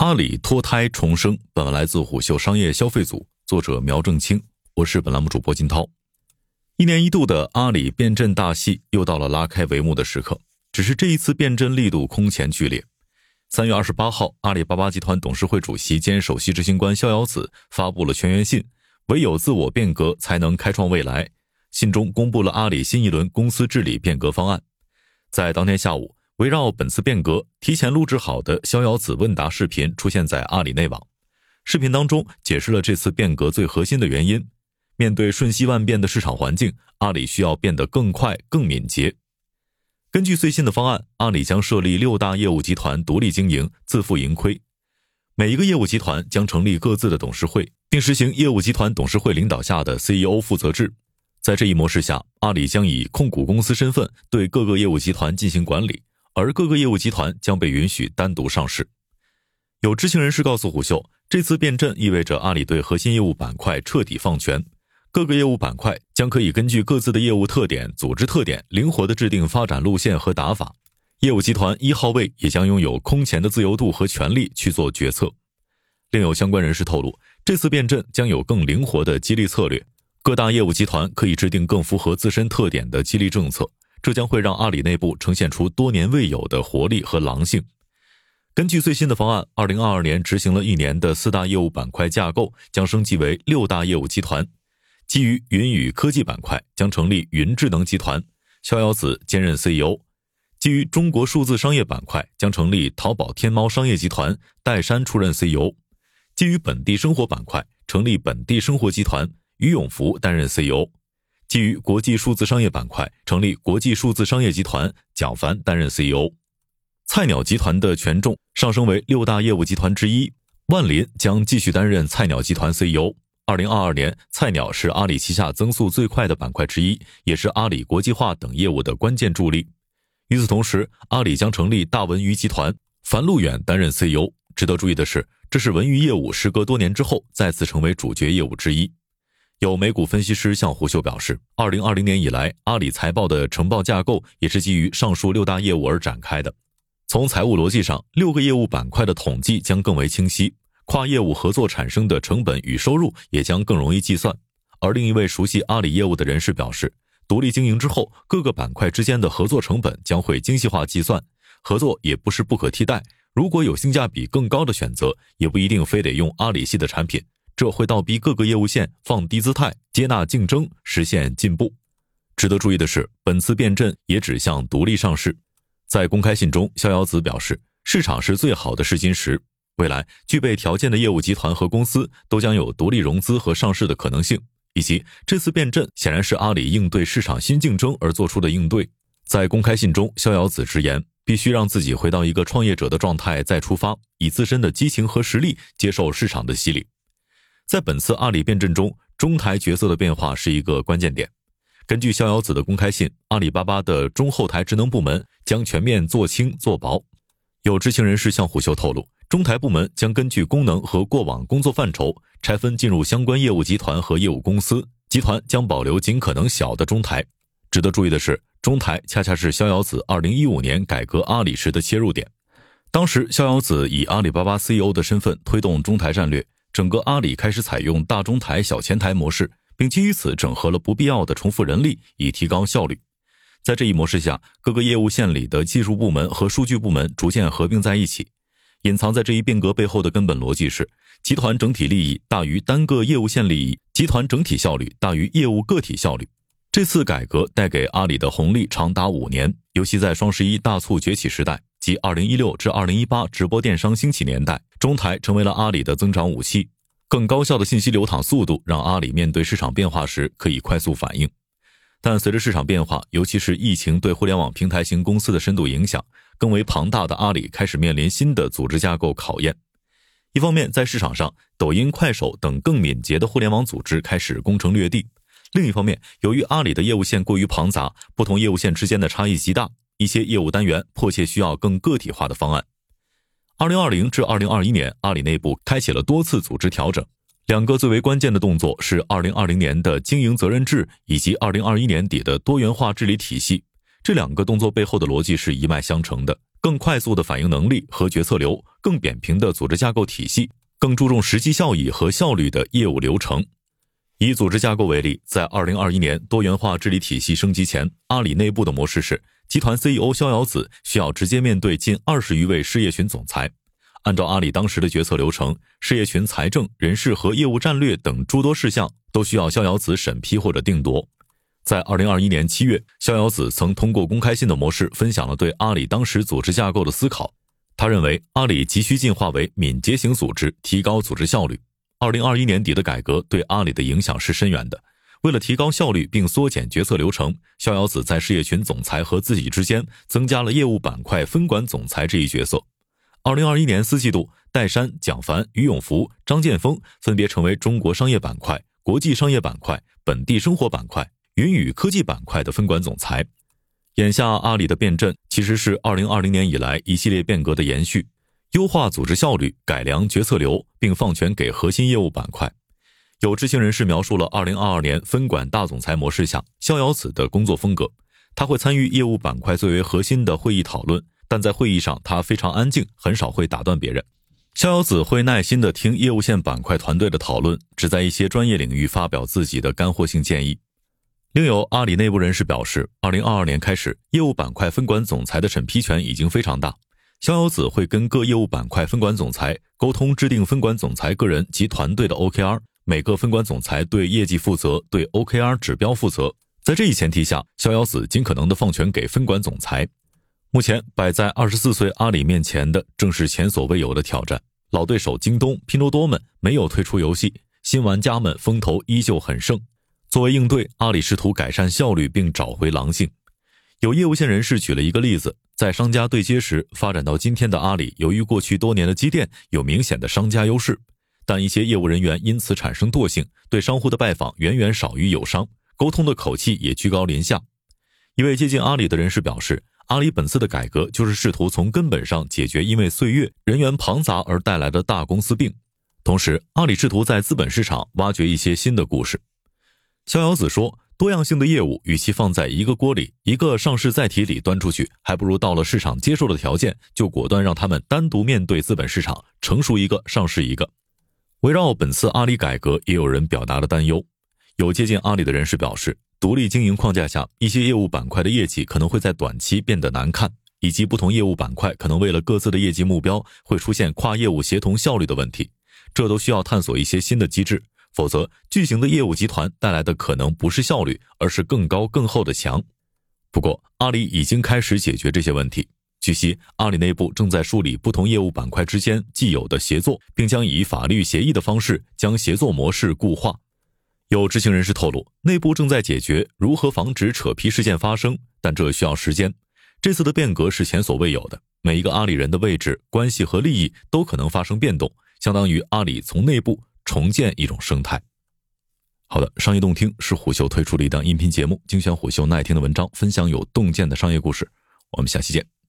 阿里脱胎重生。本文来自虎嗅商业消费组，作者苗正清，我是本栏目主播金涛。一年一度的阿里变阵大戏又到了拉开帷幕的时刻，只是这一次变阵力度空前剧烈。三月二十八号，阿里巴巴集团董事会主席兼首席执行官逍遥子发布了全员信，唯有自我变革才能开创未来。信中公布了阿里新一轮公司治理变革方案。在当天下午。围绕本次变革，提前录制好的逍遥子问答视频出现在阿里内网。视频当中解释了这次变革最核心的原因：面对瞬息万变的市场环境，阿里需要变得更快、更敏捷。根据最新的方案，阿里将设立六大业务集团独立经营，自负盈亏。每一个业务集团将成立各自的董事会，并实行业务集团董事会领导下的 CEO 负责制。在这一模式下，阿里将以控股公司身份对各个业务集团进行管理。而各个业务集团将被允许单独上市。有知情人士告诉虎嗅，这次变阵意味着阿里对核心业务板块彻底放权，各个业务板块将可以根据各自的业务特点、组织特点，灵活地制定发展路线和打法。业务集团一号位也将拥有空前的自由度和权力去做决策。另有相关人士透露，这次变阵将有更灵活的激励策略，各大业务集团可以制定更符合自身特点的激励政策。这将会让阿里内部呈现出多年未有的活力和狼性。根据最新的方案，二零二二年执行了一年的四大业务板块架构将升级为六大业务集团。基于云与科技板块，将成立云智能集团，逍遥子兼任 CEO；基于中国数字商业板块，将成立淘宝天猫商业集团，戴珊出任 CEO；基于本地生活板块，成立本地生活集团，于永福担任 CEO。基于国际数字商业板块，成立国际数字商业集团，蒋凡担任 CEO。菜鸟集团的权重上升为六大业务集团之一，万林将继续担任菜鸟集团 CEO。二零二二年，菜鸟是阿里旗下增速最快的板块之一，也是阿里国际化等业务的关键助力。与此同时，阿里将成立大文娱集团，樊路远担任 CEO。值得注意的是，这是文娱业务时隔多年之后再次成为主角业务之一。有美股分析师向胡秀表示，二零二零年以来，阿里财报的呈报架构也是基于上述六大业务而展开的。从财务逻辑上，六个业务板块的统计将更为清晰，跨业务合作产生的成本与收入也将更容易计算。而另一位熟悉阿里业务的人士表示，独立经营之后，各个板块之间的合作成本将会精细化计算，合作也不是不可替代。如果有性价比更高的选择，也不一定非得用阿里系的产品。这会倒逼各个业务线放低姿态，接纳竞争，实现进步。值得注意的是，本次变阵也指向独立上市。在公开信中，逍遥子表示，市场是最好的试金石，未来具备条件的业务集团和公司都将有独立融资和上市的可能性。以及这次变阵显然是阿里应对市场新竞争而做出的应对。在公开信中，逍遥子直言，必须让自己回到一个创业者的状态再出发，以自身的激情和实力接受市场的洗礼。在本次阿里变阵中，中台角色的变化是一个关键点。根据逍遥子的公开信，阿里巴巴的中后台职能部门将全面做轻做薄。有知情人士向虎嗅透露，中台部门将根据功能和过往工作范畴拆分进入相关业务集团和业务公司，集团将保留尽可能小的中台。值得注意的是，中台恰恰是逍遥子2015年改革阿里时的切入点。当时，逍遥子以阿里巴巴 CEO 的身份推动中台战略。整个阿里开始采用大中台、小前台模式，并基于此整合了不必要的重复人力，以提高效率。在这一模式下，各个业务线里的技术部门和数据部门逐渐合并在一起。隐藏在这一变革背后的根本逻辑是：集团整体利益大于单个业务线利益，集团整体效率大于业务个体效率。这次改革带给阿里的红利长达五年，尤其在双十一大促崛起时代。即二零一六至二零一八直播电商兴起年代，中台成为了阿里的增长武器。更高效的信息流淌速度，让阿里面对市场变化时可以快速反应。但随着市场变化，尤其是疫情对互联网平台型公司的深度影响，更为庞大的阿里开始面临新的组织架构考验。一方面，在市场上，抖音、快手等更敏捷的互联网组织开始攻城略地；另一方面，由于阿里的业务线过于庞杂，不同业务线之间的差异极大。一些业务单元迫切需要更个体化的方案。二零二零至二零二一年，阿里内部开启了多次组织调整。两个最为关键的动作是二零二零年的经营责任制以及二零二一年底的多元化治理体系。这两个动作背后的逻辑是一脉相承的，更快速的反应能力和决策流，更扁平的组织架构体系，更注重实际效益和效率的业务流程。以组织架构为例，在二零二一年多元化治理体系升级前，阿里内部的模式是，集团 CEO 逍遥子需要直接面对近二十余位事业群总裁。按照阿里当时的决策流程，事业群财政、人事和业务战略等诸多事项都需要逍遥子审批或者定夺。在二零二一年七月，逍遥子曾通过公开信的模式分享了对阿里当时组织架构的思考。他认为，阿里急需进化为敏捷型组织，提高组织效率。二零二一年底的改革对阿里的影响是深远的。为了提高效率并缩减决策流程，逍遥子在事业群总裁和自己之间增加了业务板块分管总裁这一角色。二零二一年四季度，戴珊、蒋凡、于永福、张建峰分别成为中国商业板块、国际商业板块、本地生活板块、云与科技板块的分管总裁。眼下，阿里的变阵其实是二零二零年以来一系列变革的延续。优化组织效率，改良决策流，并放权给核心业务板块。有知情人士描述了2022年分管大总裁模式下逍遥子的工作风格。他会参与业务板块最为核心的会议讨论，但在会议上他非常安静，很少会打断别人。逍遥子会耐心地听业务线板块团队的讨论，只在一些专业领域发表自己的干货性建议。另有阿里内部人士表示，2022年开始，业务板块分管总裁的审批权已经非常大。逍遥子会跟各业务板块分管总裁沟通，制定分管总裁个人及团队的 OKR。每个分管总裁对业绩负责，对 OKR 指标负责。在这一前提下，逍遥子尽可能的放权给分管总裁。目前摆在二十四岁阿里面前的，正是前所未有的挑战。老对手京东、拼多多们没有退出游戏，新玩家们风头依旧很盛。作为应对，阿里试图改善效率并找回狼性。有业务线人士举了一个例子。在商家对接时，发展到今天的阿里，由于过去多年的积淀，有明显的商家优势，但一些业务人员因此产生惰性，对商户的拜访远远少于友商，沟通的口气也居高临下。一位接近阿里的人士表示，阿里本次的改革就是试图从根本上解决因为岁月人员庞杂而带来的大公司病，同时，阿里试图在资本市场挖掘一些新的故事。逍遥子说。多样性的业务，与其放在一个锅里、一个上市载体里端出去，还不如到了市场接受的条件，就果断让他们单独面对资本市场，成熟一个上市一个。围绕本次阿里改革，也有人表达了担忧。有接近阿里的人士表示，独立经营框架下，一些业务板块的业绩可能会在短期变得难看，以及不同业务板块可能为了各自的业绩目标，会出现跨业务协同效率的问题，这都需要探索一些新的机制。否则，巨型的业务集团带来的可能不是效率，而是更高更厚的墙。不过，阿里已经开始解决这些问题。据悉，阿里内部正在梳理不同业务板块之间既有的协作，并将以法律协议的方式将协作模式固化。有知情人士透露，内部正在解决如何防止扯皮事件发生，但这需要时间。这次的变革是前所未有的，每一个阿里人的位置、关系和利益都可能发生变动，相当于阿里从内部。重建一种生态。好的，商业洞听是虎嗅推出的一档音频节目，精选虎嗅耐听的文章，分享有洞见的商业故事。我们下期见。